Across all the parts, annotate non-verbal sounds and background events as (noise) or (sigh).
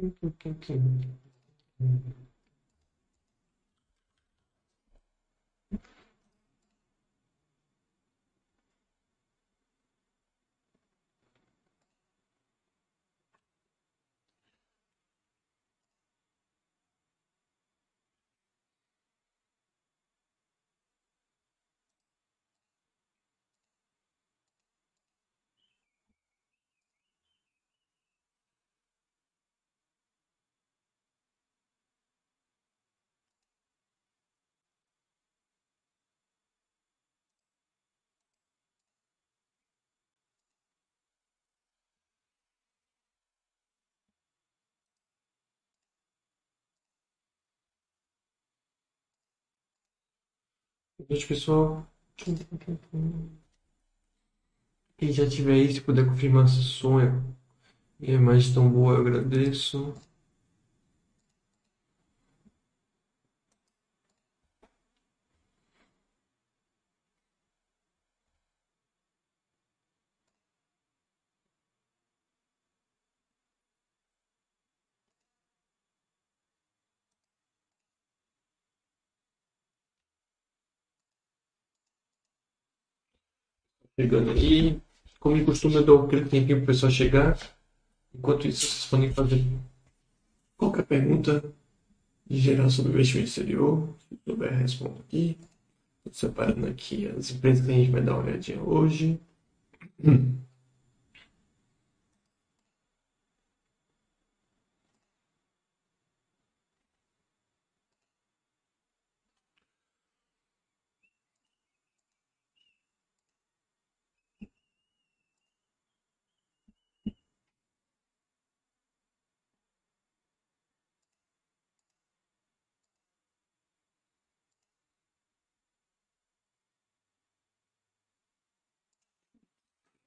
Thank you. Gente, pessoal. Quem já tiver aí, se puder confirmar se o som é, é mais tão boa, eu agradeço. Chegando aí. Como de costume, eu dou aquele tempinho para o pessoal chegar. Enquanto isso, vocês podem fazer qualquer pergunta de geral sobre investimento exterior. Se souber, respondo aqui. Estou separando aqui as empresas que a gente vai dar uma olhadinha hoje. (clears throat)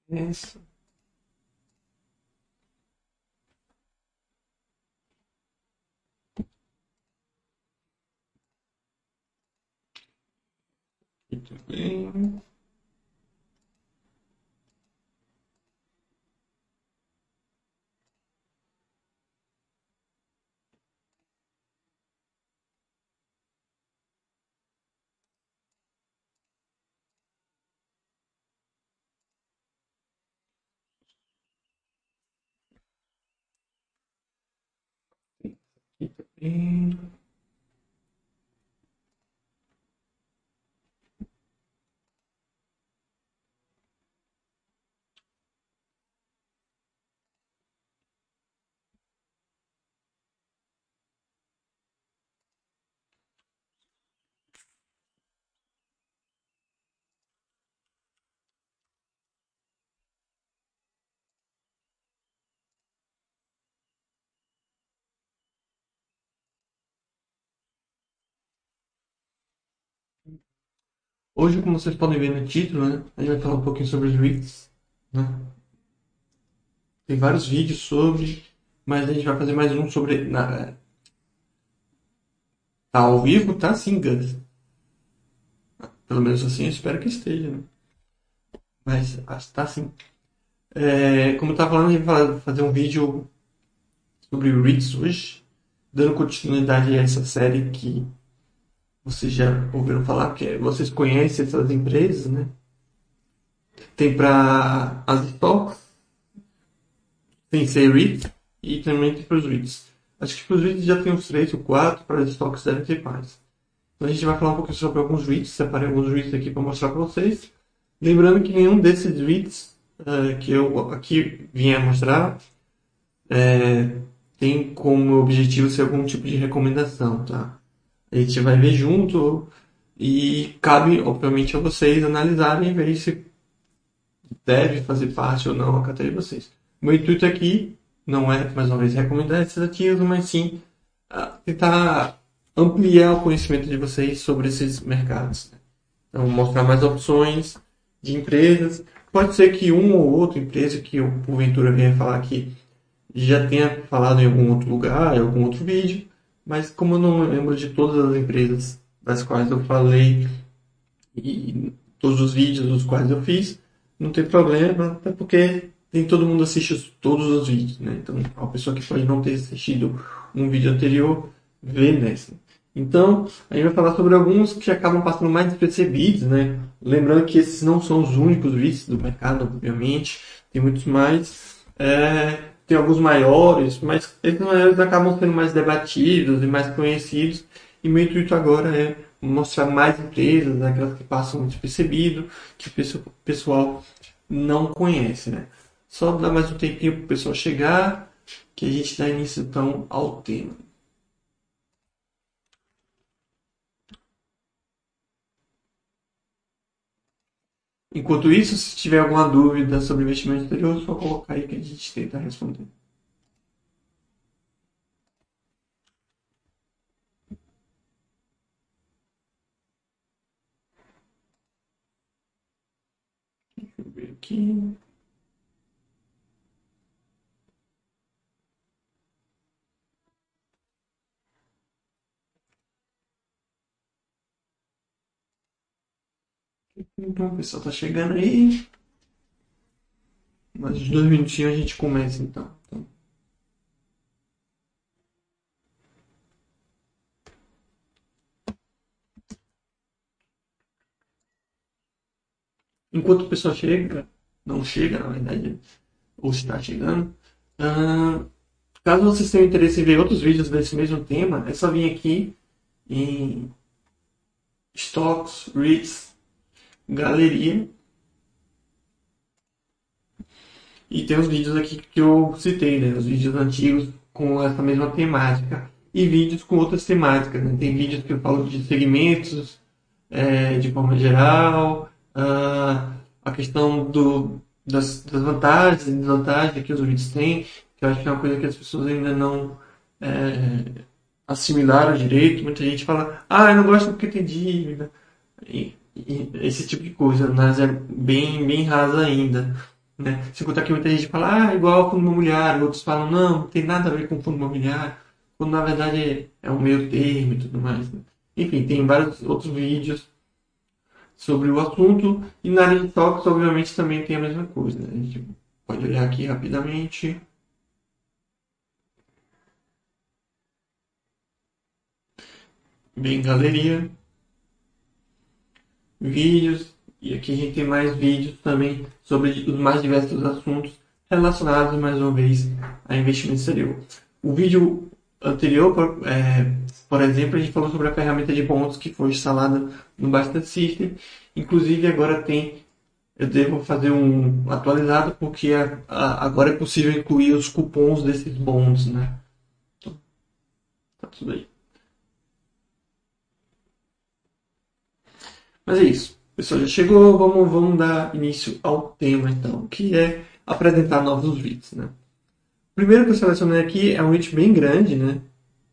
Essa. Muito bem. Aqui também. Hoje, como vocês podem ver no título, né, a gente vai falar um pouquinho sobre os REITs. Né? Tem vários vídeos sobre, mas a gente vai fazer mais um sobre. Na, tá ao vivo? Tá sim, Gus. Pelo menos assim eu espero que esteja. Né? Mas tá sim. É, como eu estava falando, a gente vai fazer um vídeo sobre REITs hoje, dando continuidade a essa série que vocês já ouviram falar, que vocês conhecem essas empresas, né? Tem para as stocks, tem ser REIT e também tem para os REITs. Acho que para os REITs já tem uns 3 ou 4, para as stocks devem ter mais. Então a gente vai falar um pouquinho sobre alguns REITs, separei alguns REITs aqui para mostrar para vocês. Lembrando que nenhum desses REITs uh, que eu aqui vim a mostrar é, tem como objetivo ser algum tipo de recomendação, tá? A gente vai ver junto e cabe, obviamente, a vocês analisarem e ver se deve fazer parte ou não a carteira de vocês. Meu intuito aqui não é, mais uma vez, recomendar esses ativos, mas sim uh, tentar ampliar o conhecimento de vocês sobre esses mercados. Né? Então, mostrar mais opções de empresas. Pode ser que uma ou outra empresa que eu, porventura, venha falar aqui já tenha falado em algum outro lugar, em algum outro vídeo, mas como eu não lembro de todas as empresas das quais eu falei e todos os vídeos dos quais eu fiz, não tem problema, até porque nem todo mundo assiste todos os vídeos, né? Então, a pessoa que pode não ter assistido um vídeo anterior, vê nessa. Então, a gente vai falar sobre alguns que acabam passando mais despercebidos, né? Lembrando que esses não são os únicos vídeos do mercado, obviamente, tem muitos mais. É, tem alguns maiores, mas esses maiores acabam sendo mais debatidos e mais conhecidos. E meu intuito agora é mostrar mais empresas, aquelas que passam despercebido, que o pessoal não conhece, né? Só dar mais um tempinho para o pessoal chegar, que a gente dá início então ao tema. Enquanto isso, se tiver alguma dúvida sobre investimento exterior, só colocar aí que a gente tenta responder. Deixa eu ver aqui. Então, o pessoal tá chegando aí. Mais dois minutinhos a gente começa então. então. Enquanto o pessoal chega, não chega na verdade, ou está chegando, uh, caso vocês tenham interesse em ver outros vídeos desse mesmo tema, é só vir aqui em Stocks, REITs, galeria. E tem os vídeos aqui que eu citei, né? Os vídeos antigos com essa mesma temática. E vídeos com outras temáticas. Né? Tem vídeos que eu falo de segmentos, é, de forma geral, a questão do, das, das, vantagens e desvantagens que os vídeos têm, que eu acho que é uma coisa que as pessoas ainda não é, assimilaram direito. Muita gente fala, ah, eu não gosto porque tem dívida. E, esse tipo de coisa, mas é bem, bem rasa ainda. Né? Se contar que muita gente fala, ah, igual fundo imobiliário, outros falam, não, não tem nada a ver com fundo imobiliário, quando na verdade é um meio termo e tudo mais. Né? Enfim, tem vários outros vídeos sobre o assunto, e na área de toques, obviamente, também tem a mesma coisa. Né? A gente pode olhar aqui rapidamente. Bem, galeria vídeos, e aqui a gente tem mais vídeos também sobre os mais diversos assuntos relacionados, mais uma vez, a investimento exterior. O vídeo anterior, por, é, por exemplo, a gente falou sobre a ferramenta de pontos que foi instalada no Basta System. Inclusive, agora tem, eu devo fazer um atualizado, porque a, a, agora é possível incluir os cupons desses bons, né? Então, tá tudo aí. Mas é isso. O pessoal já chegou, vamos, vamos dar início ao tema então, que é apresentar novos vídeos. Né? O primeiro que eu selecionei aqui é um vídeo bem grande, né?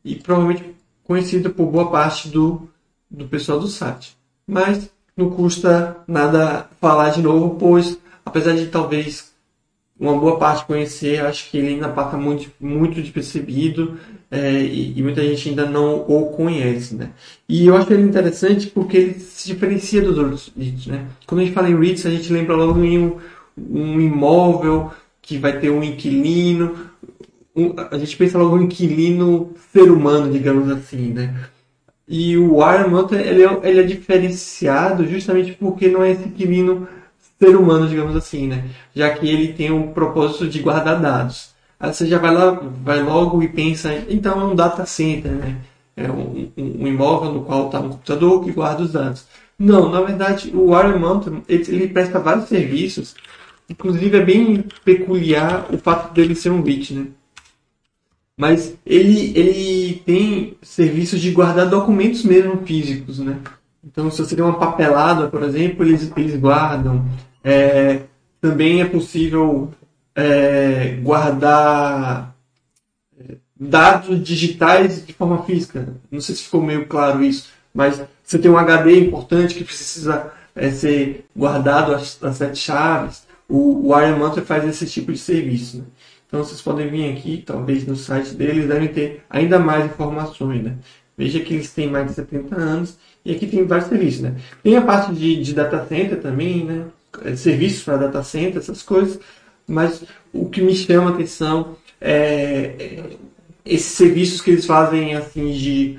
E provavelmente conhecido por boa parte do, do pessoal do site. Mas não custa nada falar de novo, pois apesar de talvez uma boa parte conhecer, acho que ele ainda passa muito, muito despercebido é, e, e, muita gente ainda não o conhece, né? E eu acho ele interessante porque ele se diferencia dos outros REITs, né? Quando a gente fala em REITs, a gente lembra logo em um, um imóvel que vai ter um inquilino, um, a gente pensa logo em inquilino ser humano, digamos assim, né? E o Iron Mountain, ele é, ele é diferenciado justamente porque não é esse inquilino ser humano, digamos assim, né? Já que ele tem o propósito de guardar dados. Aí você já vai lá, vai logo e pensa, então é um data center, né? É um, um imóvel no qual está um computador que guarda os dados. Não, na verdade, o Iron Mountain, ele, ele, presta vários serviços. Inclusive, é bem peculiar o fato dele ser um bit, né? Mas ele, ele tem serviços de guardar documentos mesmo físicos, né? Então, se você tem uma papelada, por exemplo, eles, eles guardam. É, também é possível é, guardar é, dados digitais de forma física. Não sei se ficou meio claro isso, mas você tem um HD importante que precisa é, ser guardado as, as sete chaves. O, o Iron Mantra faz esse tipo de serviço. Né? Então vocês podem vir aqui, talvez no site deles devem ter ainda mais informações. Né? Veja que eles têm mais de 70 anos e aqui tem vários serviços, né? Tem a parte de, de data center também, né? É, serviços para data center, essas coisas. Mas o que me chama a atenção é esses serviços que eles fazem assim de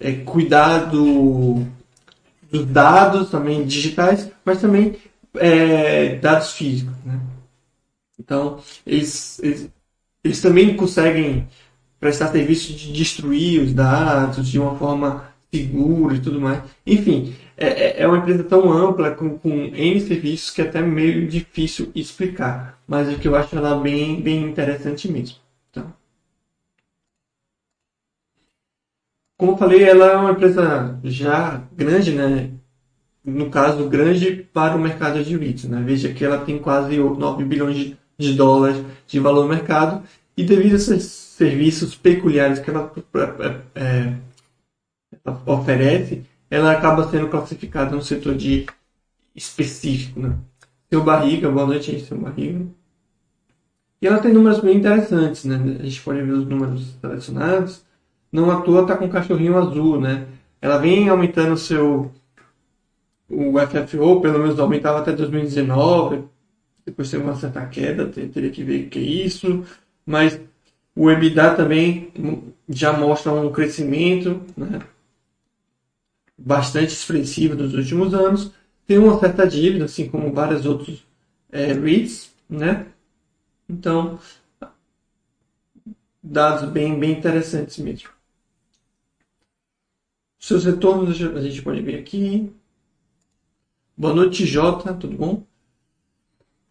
é, cuidar do, dos dados também digitais, mas também é, dados físicos. Né? Então, eles, eles, eles também conseguem prestar serviço de destruir os dados de uma forma segura e tudo mais. Enfim, é, é, é uma empresa tão ampla, com, com N serviços, que é até meio difícil explicar. Mas o que eu acho ela bem, bem interessante mesmo. Tá? Como eu falei, ela é uma empresa já grande, né? No caso, grande para o mercado de REITs. Né? Veja que ela tem quase 9 bilhões de, de dólares de valor mercado. E devido a esses serviços peculiares que ela, é, é oferece, ela acaba sendo classificada no setor de específico. Né? Seu Barriga, boa noite aí, seu Barriga. E ela tem números bem interessantes, né? A gente pode ver os números selecionados não à toa está com um cachorrinho azul, né? Ela vem aumentando seu o FFO, pelo menos aumentava até 2019, depois teve uma certa queda, teria que ver o que é isso, mas o EBITDA também já mostra um crescimento né? Bastante expressivo dos últimos anos, tem uma certa dívida, assim como vários outros é, REITs, né? Então, dados bem, bem interessantes mesmo. Seus retornos a gente pode ver aqui. Boa noite, Jota, tudo bom?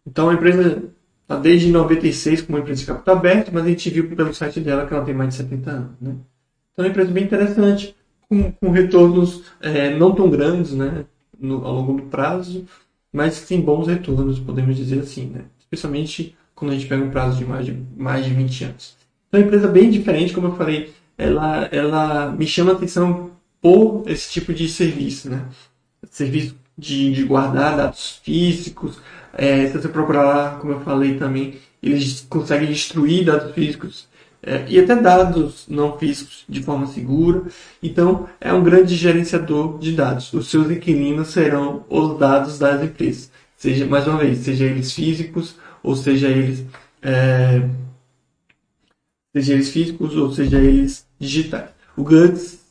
Então a empresa está desde 96 como empresa de capital aberto, mas a gente viu pelo site dela que ela tem mais de 70 anos. Né? Então é uma empresa bem interessante, com, com retornos é, não tão grandes né, no, ao longo do prazo, mas que tem bons retornos, podemos dizer assim, né? especialmente quando a gente pega um prazo de mais de, mais de 20 anos. Então é uma empresa bem diferente, como eu falei, ela, ela me chama a atenção por esse tipo de serviço, né? Serviço de, de guardar dados físicos. É, se você procurar lá, como eu falei também, eles conseguem destruir dados físicos é, e até dados não físicos de forma segura. Então, é um grande gerenciador de dados. Os seus inquilinos serão os dados das empresas. Seja, mais uma vez, seja eles físicos ou seja eles é, seja eles físicos ou seja eles digitais. O Guts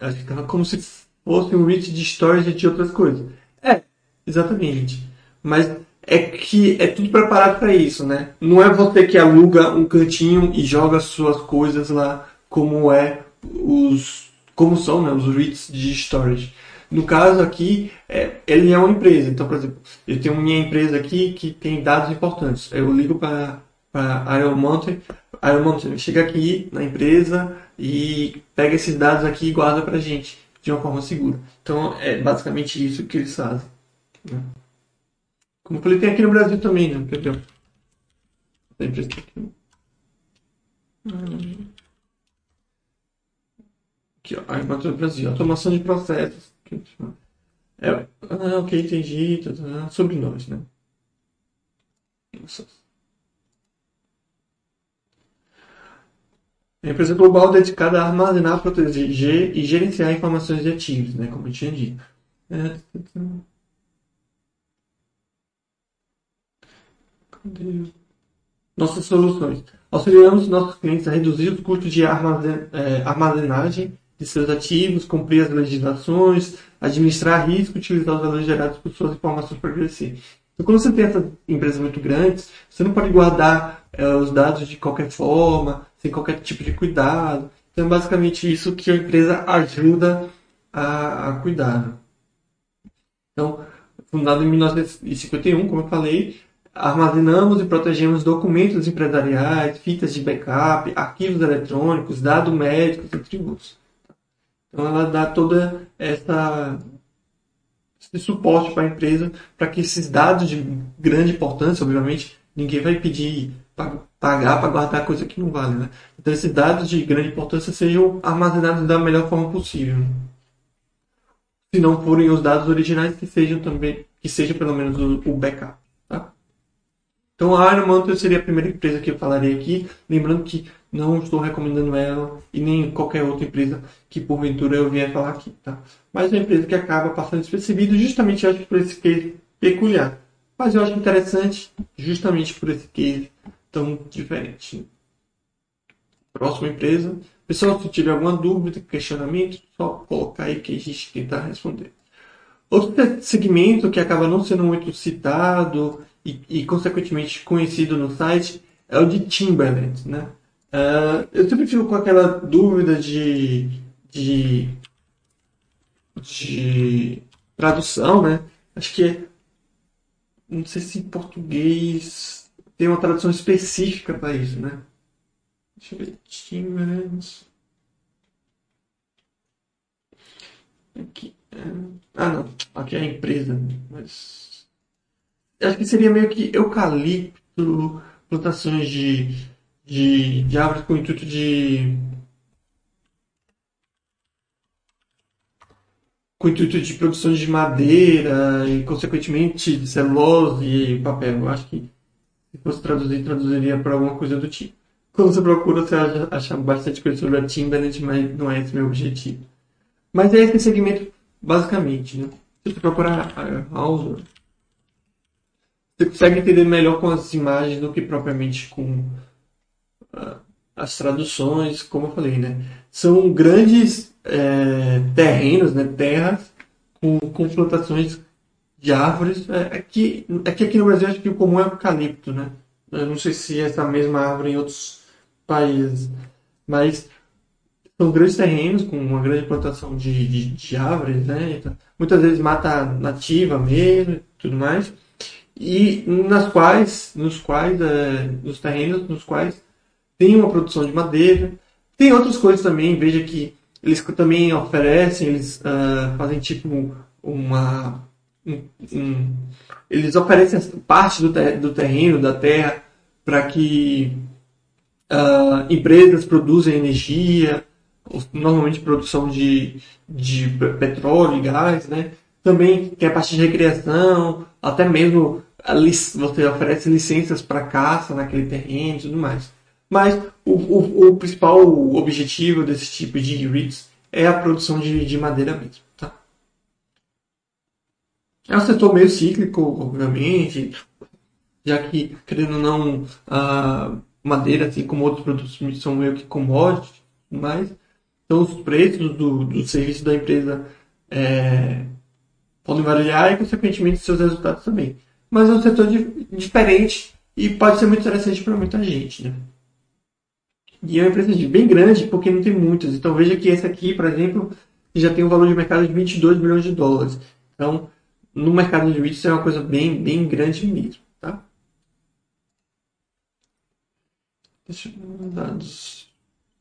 Acho que tava como se fosse um reach de storage de outras coisas. É, exatamente. Mas é que é tudo preparado para isso, né? Não é você que aluga um cantinho e joga suas coisas lá como é os como são, né, os REITs de storage. No caso aqui, é, ele é uma empresa. Então, por exemplo, eu tenho minha empresa aqui que tem dados importantes. Eu ligo para a Iron Mountain, Iron Mountain chega aqui na empresa, e pega esses dados aqui e guarda para gente de uma forma segura. Então é basicamente isso que eles fazem. Né? Como eu falei, tem aqui no Brasil também, né? Quer ver? Aqui. Aqui, ó. Aí no Brasil. Automação de processos. É, ah, ok, entendi. Tá, tá, sobre nós, né? Nossa. É empresa global dedicada a armazenar, proteger e gerenciar informações de ativos, né, como eu tinha dito. É... Nossas soluções. Auxiliamos nossos clientes a reduzir os custos de é, armazenagem de seus ativos, cumprir as legislações, administrar risco utilizar os valores gerados por suas informações para crescer. Então, quando você tem essas empresas muito grandes, você não pode guardar é, os dados de qualquer forma, sem qualquer tipo de cuidado. Então é basicamente isso que a empresa ajuda a, a cuidar. Então, fundado em 1951, como eu falei, armazenamos e protegemos documentos empresariais, fitas de backup, arquivos eletrônicos, dados médicos e tributos. Então ela dá toda essa esse suporte para a empresa para que esses dados de grande importância, obviamente, ninguém vai pedir pagar para guardar coisa que não vale, né? Então esses dados de grande importância sejam armazenados da melhor forma possível. Se não forem os dados originais, que sejam também, que seja pelo menos o, backup? Então a Iron Mountain seria a primeira empresa que eu falaria aqui, lembrando que não estou recomendando ela e nem qualquer outra empresa que porventura eu vier falar aqui, tá? Mas é uma empresa que acaba passando despercebido justamente acho por esse case peculiar, Mas eu acho interessante justamente por esse case tão diferente. Próxima empresa. Pessoal, se tiver alguma dúvida, questionamento, só colocar aí que a gente tentar responder. Outro segmento que acaba não sendo muito citado e, e consequentemente conhecido no site é o de Timberland, né? Uh, eu sempre fico com aquela dúvida de, de, de tradução, né? Acho que é, não sei se em português tem uma tradução específica para isso, né? Deixa eu ver. Timberland. Aqui. É, ah, não. Aqui é a empresa. Mas. Acho que seria meio que eucalipto, plantações de, de, de árvores com o intuito de. com o intuito de produção de madeira e, consequentemente, de celulose e papel. Eu acho que se fosse traduzir, traduziria para alguma coisa do tipo. Quando você procura, você acha, bastante coisa sobre a Timberland, mas não é esse meu objetivo. Mas é esse segmento, basicamente, né? Se você procurar House, você consegue entender melhor com as imagens do que propriamente com uh, as traduções, como eu falei, né? São grandes é, terrenos, né? Terras com, com plantações de árvores. É, aqui, é que aqui no Brasil acho que o comum é o eucalipto, né? Eu não sei se é essa mesma árvore em outros países, mas são grandes terrenos com uma grande plantação de, de, de árvores, né? Então, muitas vezes mata nativa mesmo, tudo mais, e nas quais, nos quais, é, nos terrenos nos quais tem uma produção de madeira, tem outras coisas também. Veja que eles também oferecem, eles uh, fazem tipo uma um, um, eles oferecem parte do, ter, do terreno da terra para que uh, empresas produzem energia, normalmente produção de, de petróleo e gás, né? Também tem a parte de recreação, até mesmo você oferece licenças para caça naquele terreno e tudo mais. Mas o, o, o, principal objetivo desse tipo de REITs é a produção de, de madeira mesmo. Tá? É um setor meio cíclico, obviamente, já que, querendo ou não, a madeira, assim como outros produtos, são meio que commodities, mas então os preços do, do serviço da empresa é, podem variar e, consequentemente, seus resultados também. Mas é um setor de, diferente e pode ser muito interessante para muita gente, né? E é uma empresa bem grande porque não tem muitas. Então veja que esse aqui, por exemplo, já tem um valor de mercado de 22 bilhões de dólares. Então, no mercado de REITs é uma coisa bem, bem grande mesmo, tá? Deixa eu os dados.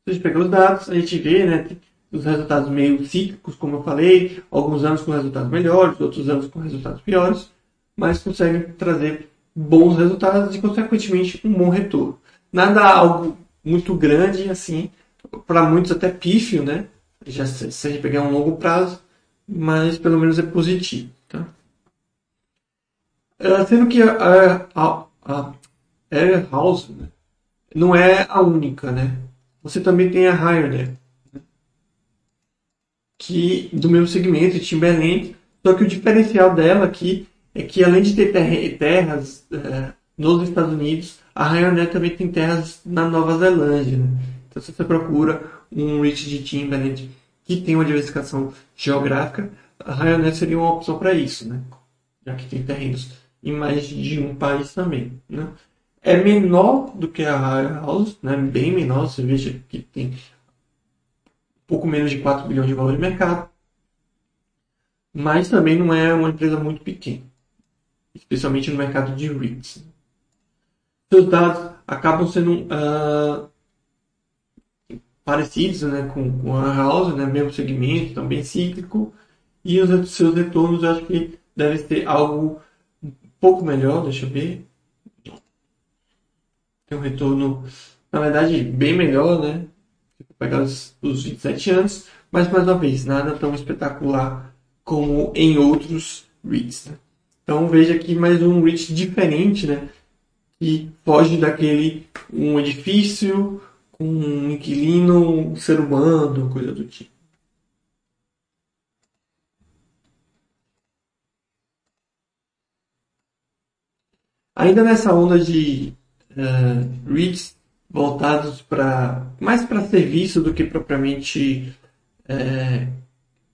Se a gente pegar os dados, a gente vê, né, os resultados meio cíclicos, como eu falei, alguns anos com resultados melhores, outros anos com resultados piores, mas conseguem trazer bons resultados e, consequentemente, um bom retorno. Nada algo muito grande, assim, para muitos até pífio, né? Já se, a gente pegar um longo prazo, mas pelo menos é positivo, tá? Uh, sendo que a, a, a Air House né, não é a única, né? Você também tem a Higher, né? Que do mesmo segmento, Timberland, só que o diferencial dela aqui é que além de ter terras uh, nos Estados Unidos, a Ryanair também tem terras na Nova Zelândia. Né? Então, se você procura um Rich de Timberland que tem uma diversificação geográfica, a Ryanair seria uma opção para isso, né? já que tem terrenos em mais de um país também. Né? É menor do que a House, né? bem menor, você veja que tem pouco menos de 4 bilhões de valor de mercado, mas também não é uma empresa muito pequena, especialmente no mercado de REITs seus dados acabam sendo uh, parecidos né, com, com a House, né, mesmo segmento, também cíclico, e os seus retornos acho que deve ser algo um pouco melhor, deixa eu ver. Tem um retorno, na verdade, bem melhor, né? Pegar os, os 27 anos, mas mais uma vez, nada tão espetacular como em outros REITs. Né? Então veja aqui mais um REIT diferente, né? e foge daquele um edifício com um inquilino, um ser humano, coisa do tipo. Ainda nessa onda de uh, REITs voltados para mais para serviço do que propriamente é,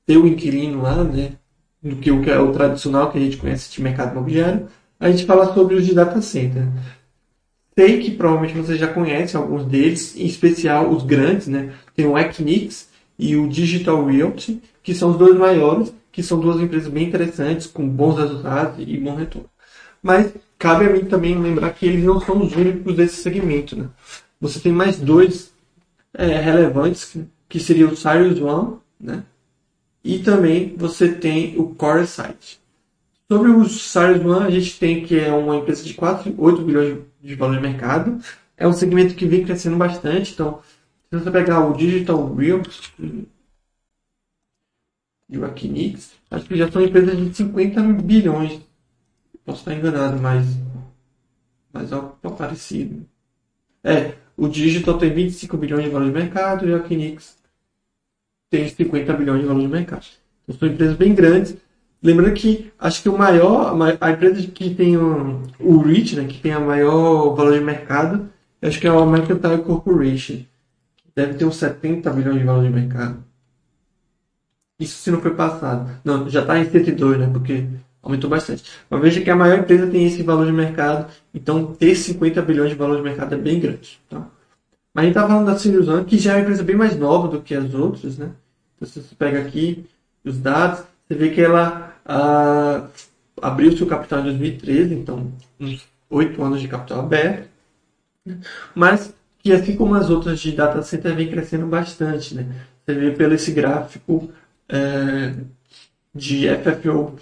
ter o inquilino lá, né? Do que o que é o tradicional que a gente conhece de mercado imobiliário, a gente fala sobre os de data center. Sei que provavelmente você já conhece alguns deles, em especial os grandes, né? Tem o Equinix e o Digital Realty, que são os dois maiores, que são duas empresas bem interessantes, com bons resultados e bom retorno. Mas cabe a mim também lembrar que eles não são os únicos desse segmento, né? Você tem mais dois é, relevantes, que seria o Sirius One, né? E também você tem o Core Site. Sobre o Sirius One, a gente tem que é uma empresa de 4, 8 bilhões de valor de mercado. É um segmento que vem crescendo bastante. Então, se você pegar o Digital Realty e o Akinix, acho que já são empresas de 50 bilhões. Posso estar enganado, mas, mas é algo parecido. É, o Digital tem 25 bilhões de valor de mercado e a Kinix tem 50 bilhões de valor de mercado. Então, são empresas bem grandes. Lembrando que acho que o maior, a empresa que tem o, o REIT, né, que tem a maior valor de mercado, acho que é a Mercantile Corporation. Deve ter uns 70 bilhões de valor de mercado. Isso se não foi passado. Não, já está em 102, né? Porque aumentou bastante. Mas veja que a maior empresa tem esse valor de mercado, então ter 50 bilhões de valor de mercado é bem grande. Tá? Mas a gente está falando da Sirius que já é uma empresa bem mais nova do que as outras, né? Então, se você pega aqui os dados, você vê que ela ah, abriu seu capital em 2013, então uns 8 anos de capital aberto, mas que assim como as outras de data center vem crescendo bastante, né? Você vê pelo esse gráfico é, de FFO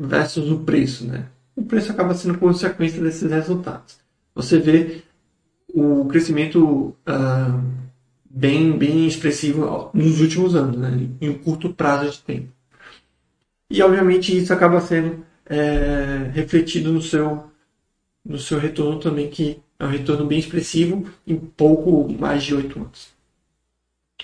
versus o preço, né? O preço acaba sendo consequência desses resultados. Você vê o crescimento uh, bem, bem expressivo nos últimos anos, né? em um curto prazo de tempo. E, obviamente, isso acaba sendo é, refletido no seu, no seu retorno também, que é um retorno bem expressivo em pouco mais de oito anos.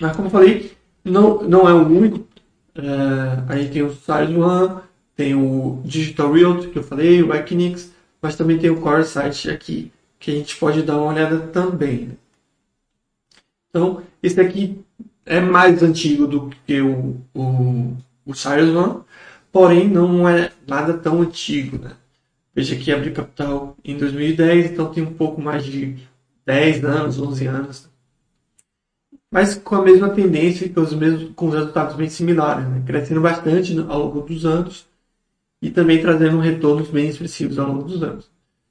Mas, como eu falei, não, não é o único. É, tem o Size One, tem o Digital Realty, que eu falei, o Equinix, mas também tem o Core Site aqui, que a gente pode dar uma olhada também. Né? Então, esse aqui é mais antigo do que o, o, o Cyrus One, porém não é nada tão antigo. Né? Veja que abriu capital em 2010, então tem um pouco mais de 10 anos, 11 anos. Mas com a mesma tendência, com os, mesmos, com os resultados bem similares, né? crescendo bastante ao longo dos anos e também trazendo retornos bem expressivos ao longo dos anos.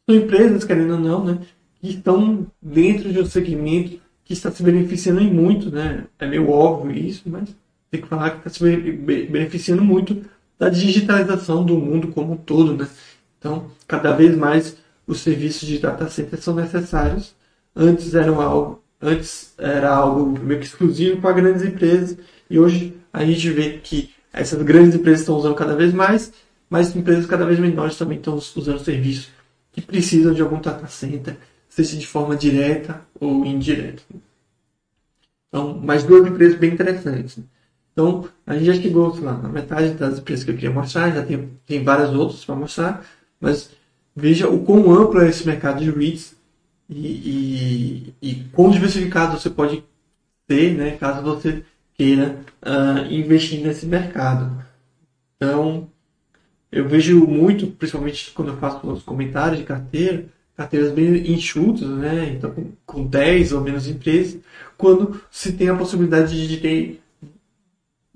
São empresas, querendo ou não, né, que estão dentro de um segmento que está se beneficiando em muito, né? É meio óbvio isso, mas tem que falar que está se beneficiando muito da digitalização do mundo como um todo, né? Então, cada vez mais os serviços de data center são necessários. Antes eram algo, antes era algo meio que exclusivo para grandes empresas e hoje a gente vê que essas grandes empresas estão usando cada vez mais mas empresas cada vez menores também estão usando serviços que precisam de algum data center, seja de forma direta ou indireta. Então, mais duas empresas bem interessantes. Então, a gente já chegou lá, na metade das empresas que eu queria mostrar, já tem, tem várias outras para mostrar, mas veja o quão amplo é esse mercado de REITs e, e, e quão diversificado você pode ter, né, caso você queira uh, investir nesse mercado. Então, eu vejo muito, principalmente quando eu faço os comentários de carteira, carteiras bem enxutas, né? Então, com, com 10 ou menos empresas, quando se tem a possibilidade de ter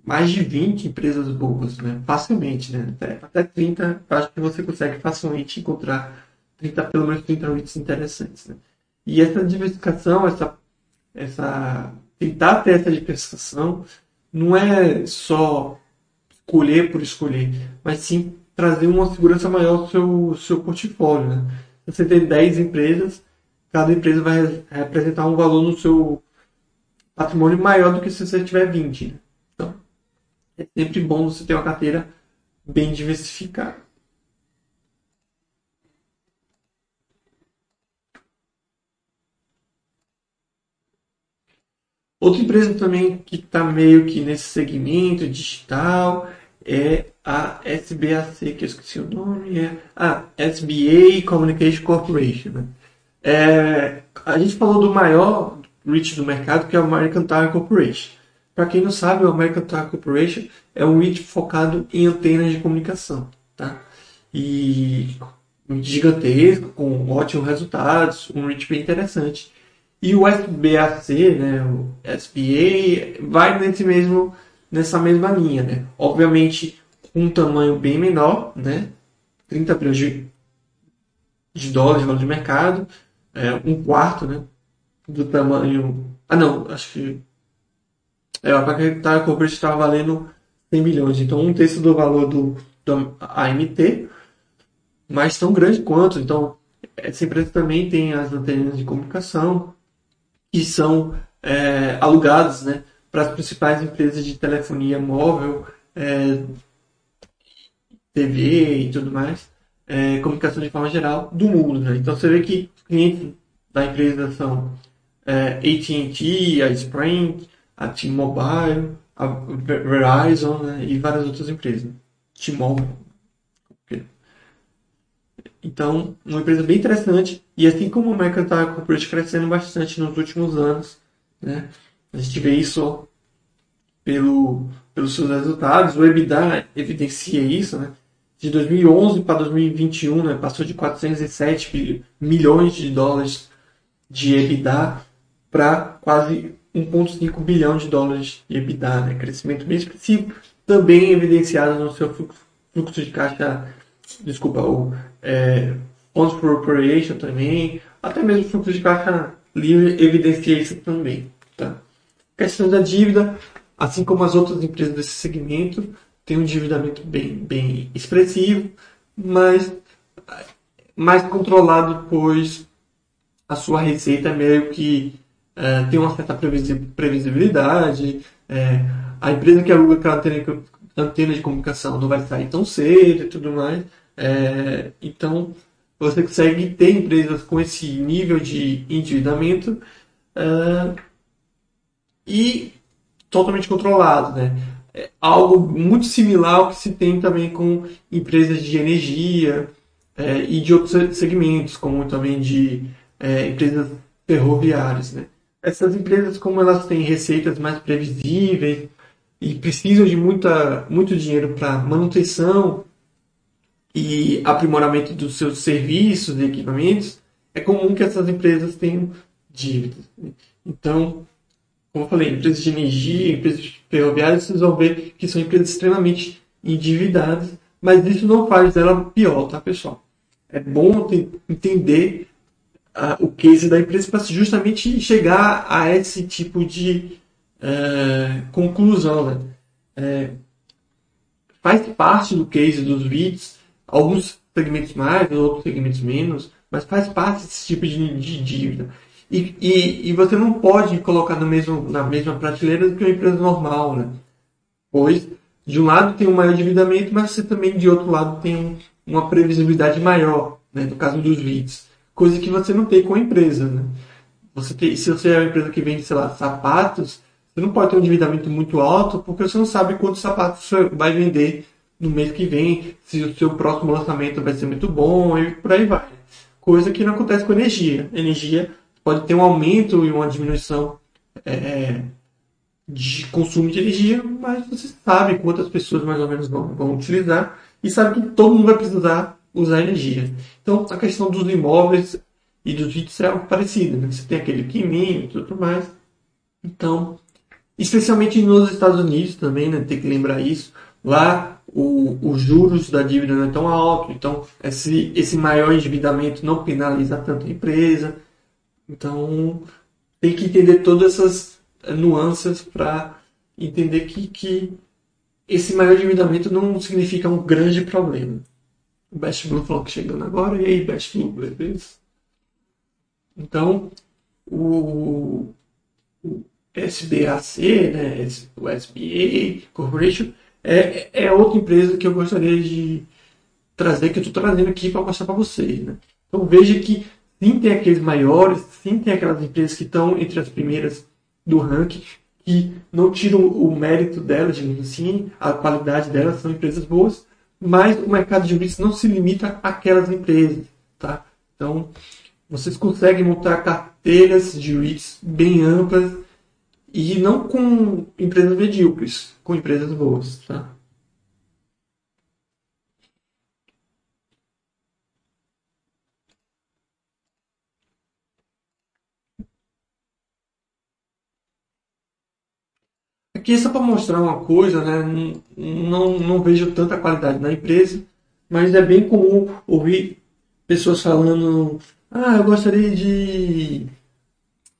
mais de 20 empresas boas, né? Facilmente, né? Até, até 30, acho que você consegue facilmente encontrar 30, pelo menos 30 REITs interessantes, né? E essa diversificação, essa, essa tentar ter essa diversificação, não é só escolher por escolher, mas sim trazer uma segurança maior ao seu, seu portfólio. Né? Você tem 10 empresas, cada empresa vai representar um valor no seu patrimônio maior do que se você tiver 20. Né? Então, é sempre bom você ter uma carteira bem diversificada. Outra empresa também que está meio que nesse segmento digital é a SBAC, que eu esqueci o nome, é a SBA Communication Corporation. Né? É, a gente falou do maior REIT do mercado, que é o American Tower Corporation. Para quem não sabe, o American Tower Corporation é um REIT focado em antenas de comunicação. Tá? E gigantesco, com ótimos resultados, um REIT bem interessante. E o SBAC, né, o SBA, vai nesse mesmo, nessa mesma linha. Né? Obviamente, um tamanho bem menor, né? 30 bilhões de, de dólares de valor de mercado, é, um quarto né, do tamanho. Ah, não, acho que. É, a Pacatar Corporate estava valendo 100 milhões, então um terço do valor do, do AMT, mas tão grande quanto. Então, essa empresa também tem as antenas de comunicação que são é, alugadas né, para as principais empresas de telefonia móvel, é, TV e tudo mais, é, comunicação de forma geral do mundo. Né? Então você vê que clientes da empresa são é, AT&T, a Sprint, a T-Mobile, a Verizon né? e várias outras empresas. T-Mobile. Então, uma empresa bem interessante. E assim como o Mercantile tá Corporate crescendo bastante nos últimos anos, né? A gente vê isso pelo, pelos seus resultados. O EBITDA evidencia isso. Né? De 2011 para 2021, né? passou de 407 milhões de dólares de EBITDA para quase 1,5 bilhão de dólares de EBITDA. Né? Crescimento bem expressivo, também evidenciado no seu fluxo, de caixa desculpa, o é, Funds for Operation também, até mesmo o fluxo de caixa livre evidencia isso também. Tá? Questão da dívida, assim como as outras empresas desse segmento, tem um endividamento bem, bem expressivo, mas mais controlado, pois a sua receita é meio que é, tem uma certa previsibilidade, é, a empresa que aluga aquela antena, antena de comunicação não vai sair tão cedo e tudo mais, é, então, você consegue ter empresas com esse nível de endividamento é, e totalmente controlado, né? É algo muito similar ao que se tem também com empresas de energia é, e de outros segmentos, como também de é, empresas ferroviárias, né? Essas empresas, como elas têm receitas mais previsíveis e precisam de muita, muito dinheiro para manutenção e aprimoramento dos seus serviços e equipamentos, é comum que essas empresas tenham dívidas. Então, como eu falei, empresas de energia, empresas ferroviárias, vocês vão ver que são empresas extremamente endividadas, mas isso não faz dela pior, tá, pessoal? É bom entender uh, o case da empresa para justamente chegar a esse tipo de uh, conclusão. Né? Uh, faz parte do case dos vídeos alguns segmentos mais, outros segmentos menos, mas faz parte desse tipo de, de dívida. E, e, e, você não pode colocar no mesmo, na mesma prateleira do que uma empresa normal, né? Pois, de um lado tem um maior endividamento, mas você também, de outro lado, tem uma previsibilidade maior, né? No caso dos leads. Coisa que você não tem com a empresa, né? Você tem, se você é uma empresa que vende, sei lá, sapatos, você não pode ter um endividamento muito alto, porque você não sabe quantos sapatos você vai vender no mês que vem, se o seu próximo lançamento vai ser muito bom e por aí vai. Coisa que não acontece com energia. Energia pode ter um aumento e uma diminuição é, de consumo de energia, mas você sabe quantas pessoas mais ou menos vão, vão utilizar e sabe que todo mundo vai precisar usar energia. Então, a questão dos imóveis e dos vídeos é algo parecido. Né? Você tem aquele quiminho e tudo mais. Então, especialmente nos Estados Unidos também, né? tem que lembrar isso. Lá o, os juros da dívida não é tão alto, então esse, esse maior endividamento não penaliza tanto a empresa. Então tem que entender todas essas nuances para entender que, que esse maior endividamento não significa um grande problema. O Best Blue falou que chegando agora, e aí, Best Blue, beleza? Então, o, o SBAC, né, o SBA Corporation, é, é outra empresa que eu gostaria de trazer, que eu estou trazendo aqui para mostrar para vocês. Né? Então veja que sim tem aqueles maiores, sim tem aquelas empresas que estão entre as primeiras do ranking, que não tiram o mérito delas, digamos assim, a qualidade delas, são empresas boas, mas o mercado de REITs não se limita àquelas empresas, tá? Então, vocês conseguem montar carteiras de REITs bem amplas e não com empresas medíocres, com empresas boas, tá? Aqui só para mostrar uma coisa, né? Não, não vejo tanta qualidade na empresa, mas é bem comum ouvir pessoas falando: ah, eu gostaria de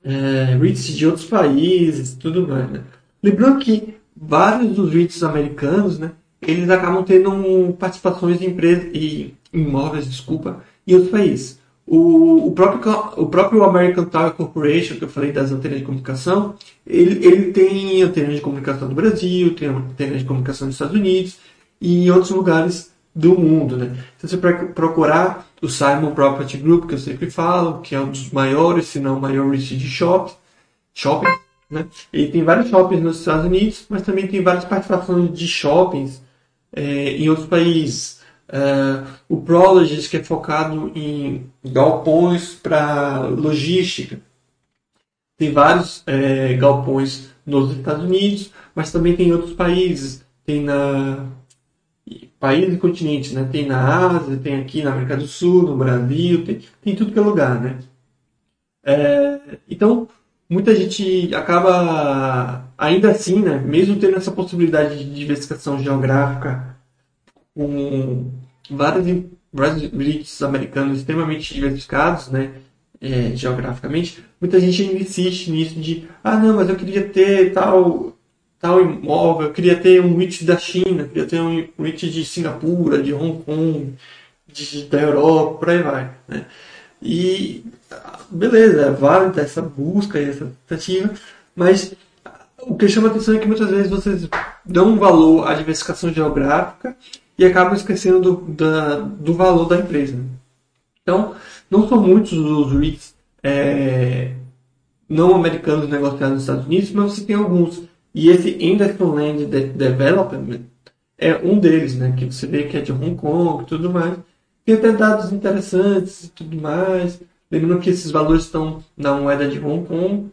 é, REITs de outros países, tudo mais. Né? Lembrando que vários dos REITs americanos, né, eles acabam tendo participações em empresas e imóveis, desculpa, em outros países. O, o, próprio, o próprio American Tower Corporation, que eu falei das antenas de comunicação, ele, ele tem antenas de comunicação no Brasil, tem antenas de comunicação nos Estados Unidos e em outros lugares do mundo. Né? Se você procurar o Simon Property Group, que eu sempre falo, que é um dos maiores, se não o maior REIT de shopping, shopping né? ele tem vários shoppings nos Estados Unidos, mas também tem várias participações de shoppings é, em outros países. Uh, o Prologis, que é focado em galpões para logística. Tem vários é, galpões nos Estados Unidos, mas também tem em outros países. Tem na países e continentes, né? Tem na Ásia, tem aqui na América do Sul, no Brasil, tem, tem tudo que é lugar, né? É, então, muita gente acaba, ainda assim, né? Mesmo tendo essa possibilidade de diversificação geográfica com vários, vários americanos extremamente diversificados, né? É, geograficamente, muita gente ainda insiste nisso de ah não, mas eu queria ter tal tal imóvel, eu queria ter um REIT da China, queria ter um REIT de Singapura, de Hong Kong, de, da Europa, por aí vai. Né? E beleza, é válida essa busca e essa tentativa, mas o que chama atenção é que muitas vezes vocês dão um valor à diversificação geográfica e acabam esquecendo do, da, do valor da empresa. Então, não são muitos os REITs é, não americanos negociados nos Estados Unidos, mas você tem alguns e esse Anderson Land Development é um deles, né? Que você vê que é de Hong Kong e tudo mais. Tem até dados interessantes e tudo mais. Lembrando que esses valores estão na moeda de Hong Kong.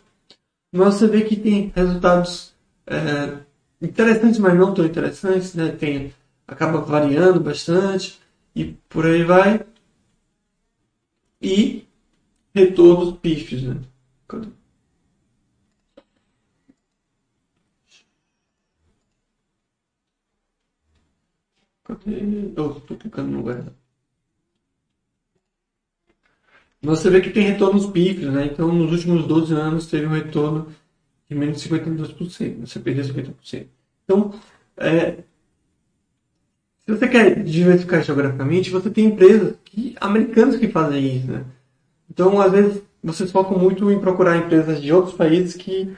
Mas você vê que tem resultados é, interessantes, mas não tão interessantes, né? Tem, acaba variando bastante e por aí vai. E retornos pífios, né? Cadê? Eu estou clicando no lugar. Você vê que tem retornos pífios, né? Então, nos últimos 12 anos, teve um retorno de menos de 52%. Você perdeu 50%. Então, é, se você quer diversificar geograficamente, você tem empresas que, americanas que fazem isso, né? Então, às vezes, vocês focam muito em procurar empresas de outros países que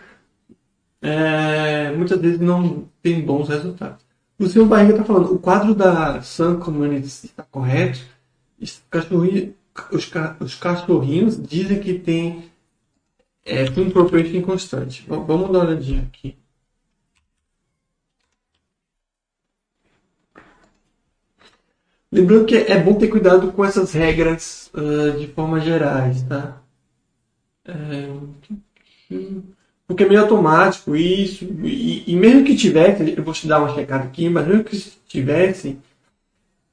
é, muitas vezes não têm bons resultados. O senhor Barriga está falando, o quadro da Sun Communities está correto? Os, os cachorrinhos dizem que tem é, um propriety inconstante. Vamos dar uma olhadinha aqui. Lembrando que é bom ter cuidado com essas regras uh, de forma gerais, tá? É... Porque é meio automático isso. E, e, mesmo que tivesse, eu vou te dar uma checada aqui, mas mesmo que tivesse,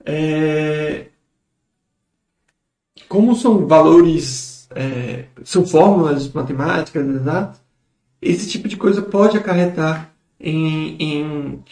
é, como são valores, é, são fórmulas matemáticas exatas, esse tipo de coisa pode acarretar em, em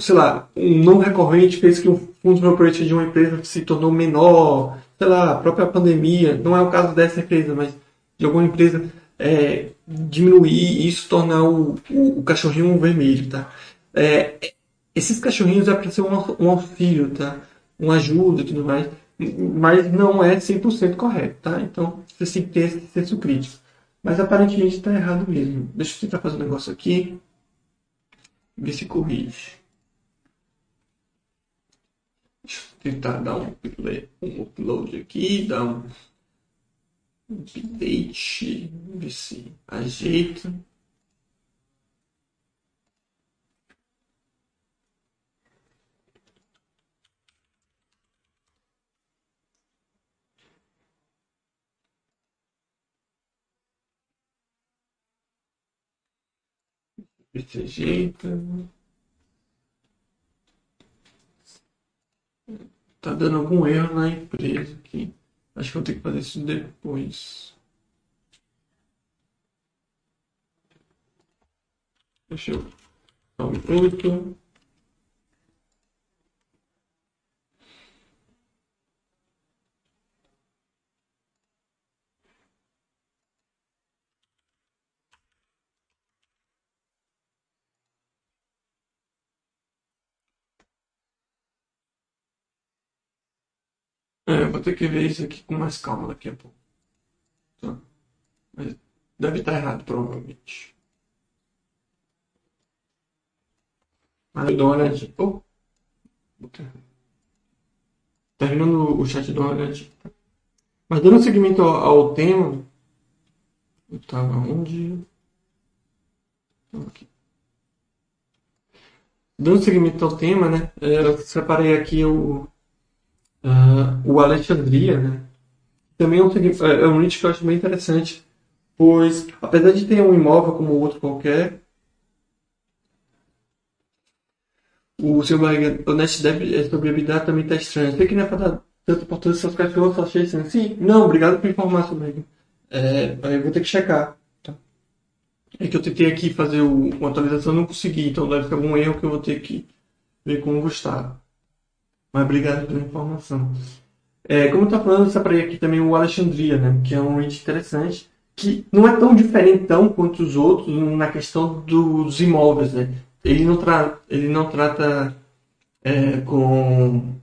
sei lá, um não recorrente fez que o fundo propriety de uma empresa se tornou menor, sei lá, a própria pandemia, não é o caso dessa empresa, mas de alguma empresa é, diminuir e isso tornar o, o, o, cachorrinho vermelho, tá? É, esses cachorrinhos é para ser um, um, auxílio, tá? Uma ajuda e tudo mais, mas não é 100% correto, tá? Então, você tem que ter esse senso crítico. Mas aparentemente está errado mesmo. Deixa eu tentar fazer um negócio aqui. Ver se corrige tentar dar um, um upload aqui, dar um update, ver se ajeita. Desse jeito. Tá dando algum erro na empresa aqui. Acho que vou ter que fazer isso depois. Deixa eu. Só um minuto. É, vou ter que ver isso aqui com mais calma daqui a pouco. Tá? Mas deve estar errado, provavelmente. Mas eu dou uma olhadinha. Oh. Terminando o chat, dou uma olhadinha. Tá? Mas dando seguimento ao, ao tema. Eu tava onde? Aqui. Dando seguimento ao tema, né? Eu separei aqui o Uh, o Alexandria, né? Também é um, é, é um nicho que eu acho bem interessante, pois apesar de ter um imóvel como outro qualquer, o seu o net deve sobre habilidade também está estranho. Sei que não é para dar tanta importância aos cachorros, só achei assim. Sim, não, obrigado por informar sobre é, eu vou ter que checar. Tá? É que eu tentei aqui fazer o, uma atualização não consegui, então deve ter algum erro que eu vou ter que ver com o Gustavo. Mas obrigado pela informação. É, como eu estava falando, eu separei aqui também o Alexandria, né, que é um índice interessante, que não é tão diferentão quanto os outros na questão dos imóveis. Né? Ele, não tra ele não trata é, com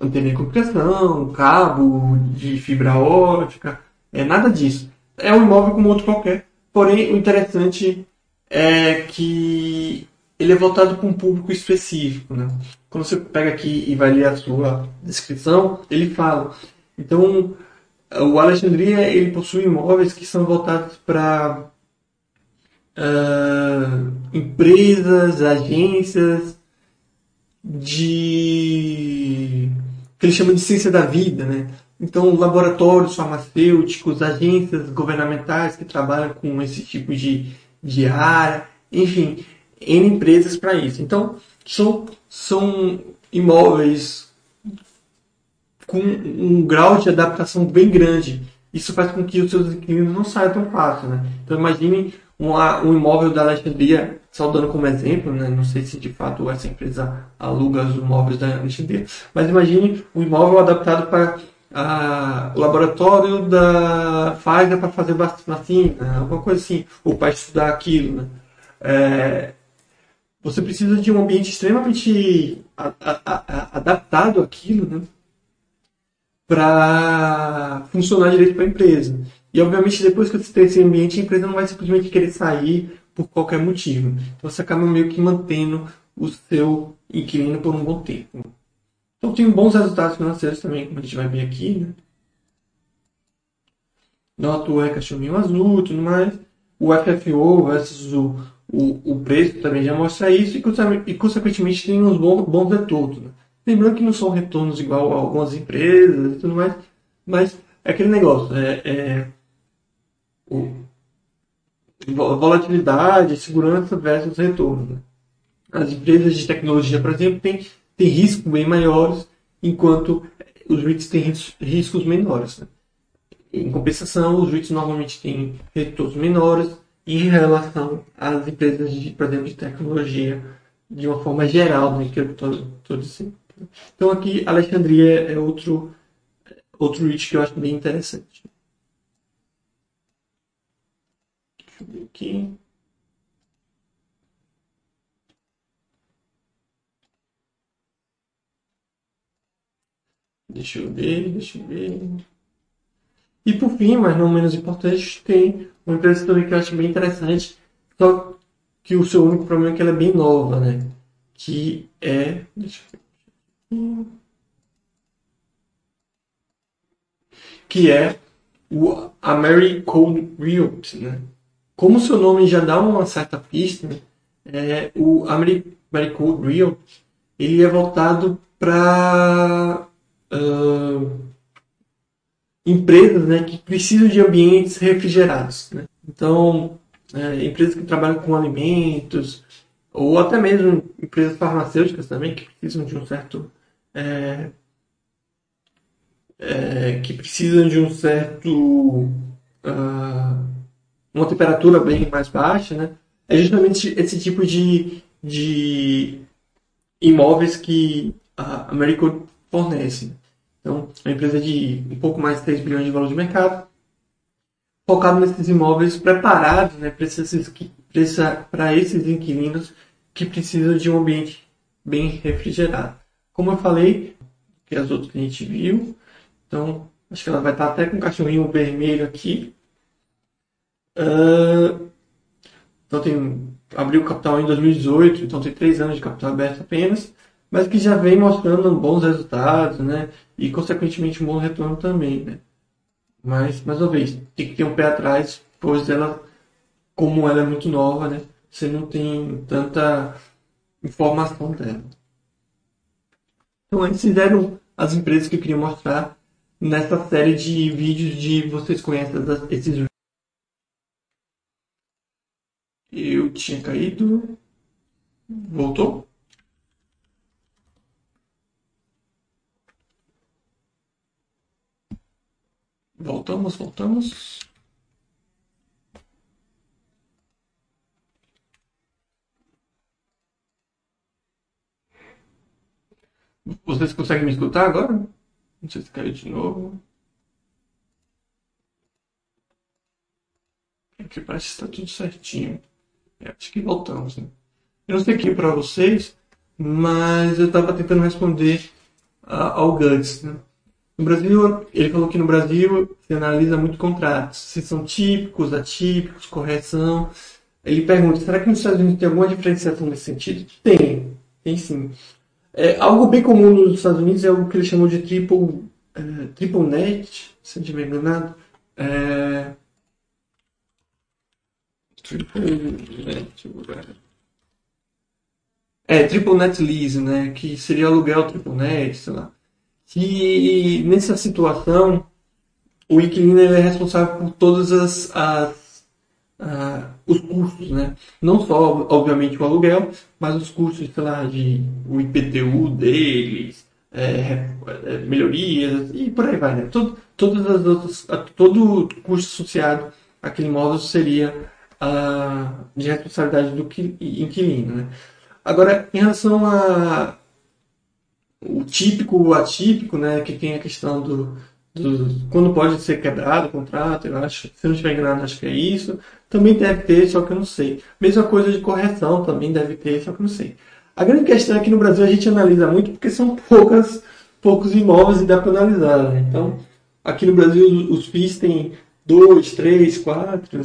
antena de comunicação, cabo de fibra ótica, é nada disso. É um imóvel como outro qualquer. Porém, o interessante é que ele é voltado para um público específico. Né? Quando você pega aqui e vai ler a sua descrição, ele fala. Então, o Alexandria ele possui imóveis que são voltados para uh, empresas, agências de que ele chama de ciência da vida, né? Então, laboratórios farmacêuticos, agências governamentais que trabalham com esse tipo de, de área, enfim, N empresas para isso. Então, são, são imóveis com um grau de adaptação bem grande. Isso faz com que os seus inquilinos não saiam tão fácil. Né? Então, imagine um, um imóvel da Alexandria, só dando como exemplo, né? não sei se de fato essa empresa aluga os imóveis da Alexandria, mas imagine um imóvel adaptado para a, o laboratório da Pfizer para fazer vacina, alguma coisa assim, ou para estudar aquilo. Né? É, você precisa de um ambiente extremamente a, a, a, adaptado àquilo, né? Para funcionar direito para a empresa. E obviamente depois que você tem esse ambiente, a empresa não vai simplesmente querer sair por qualquer motivo. Então você acaba meio que mantendo o seu inquilino por um bom tempo. Então tem bons resultados financeiros também, como a gente vai ver aqui, né? Nota é cachorrinho azul, tudo mais. O FFO versus o o, o preço também já mostra isso e, consequentemente, tem uns bons, bons retornos. Né? Lembrando que não são retornos igual a algumas empresas e tudo mais, mas é aquele negócio, é, é o, volatilidade, segurança versus retorno. Né? As empresas de tecnologia, por exemplo, têm, têm riscos bem maiores, enquanto os REITs têm riscos menores. Né? Em compensação, os REITs normalmente têm retornos menores, em relação às empresas, de, por de tecnologia, de uma forma geral, né, que eu estou dizendo. Então aqui, Alexandria é outro, outro reach que eu acho bem interessante. Deixa eu ver aqui. Deixa eu ver, deixa eu ver. E por fim, mas não menos importante, tem uma empresa também que eu acho bem interessante, só que o seu único problema é que ela é bem nova, né? Que é. Deixa eu ver. Que é o Americold Realty, né? Como o seu nome já dá uma certa pista, né? é, o Americold Realty ele é voltado para uh, empresas né, que precisam de ambientes refrigerados. Né? Então, é, empresas que trabalham com alimentos, ou até mesmo empresas farmacêuticas também, que precisam de um certo. É, é, que precisam de um certo. Uh, uma temperatura bem mais baixa, né? É justamente esse tipo de, de imóveis que a Americo fornece. Então, é uma empresa de um pouco mais de 3 bilhões de valor de mercado, focado nesses imóveis preparados né, para esses, inquilinos que precisam de um ambiente bem refrigerado. Como eu falei, que as outras que a gente viu, então acho que ela vai estar até com o cachorrinho vermelho aqui. Uh, então tem abriu capital em 2018, então tem três anos de capital aberto apenas, mas que já vem mostrando bons resultados, né? E consequentemente um bom retorno também, né? Mas mais uma vez tem que ter um pé atrás, pois ela, como ela é muito nova, né? Você não tem tanta informação dela. Então eles fizeram as empresas que eu queria mostrar nessa série de vídeos de vocês conhecem esses eu tinha caído. Voltou? Voltamos, voltamos. Vocês conseguem me escutar agora? Não sei se caiu de novo. Aqui parece que está tudo certinho. É, acho que voltamos, né? Eu não sei aqui para vocês, mas eu estava tentando responder uh, ao Guts, né? No Brasil, ele falou que no Brasil se analisa muito contratos, se são típicos, atípicos, correção. Ele pergunta, será que nos Estados Unidos tem alguma diferenciação nesse sentido? Tem, tem sim. É, algo bem comum nos Estados Unidos é o que ele chamou de triple, é, triple net, se não estiver enganado. É, triple net, é, triple net lease, né? Que seria aluguel triple net, sei lá que nessa situação o inquilino é responsável por todas as, as uh, os custos, né? Não só, obviamente, o aluguel, mas os custos, sei lá, de o IPTU deles, é, é, melhorias e por aí vai, né? Todo, todas as outras, todo custo associado àquele imóvel seria uh, de responsabilidade do inquilino, né? Agora, em relação a o típico, o atípico, né, que tem a questão do, do quando pode ser quebrado o contrato, eu acho, se não estiver enganado, acho que é isso. Também deve ter, só que eu não sei. Mesma coisa de correção também deve ter, só que eu não sei. A grande questão é que no Brasil a gente analisa muito porque são poucas, poucos imóveis e dá para analisar. Né? Então, aqui no Brasil os FIIs têm dois, três, quatro,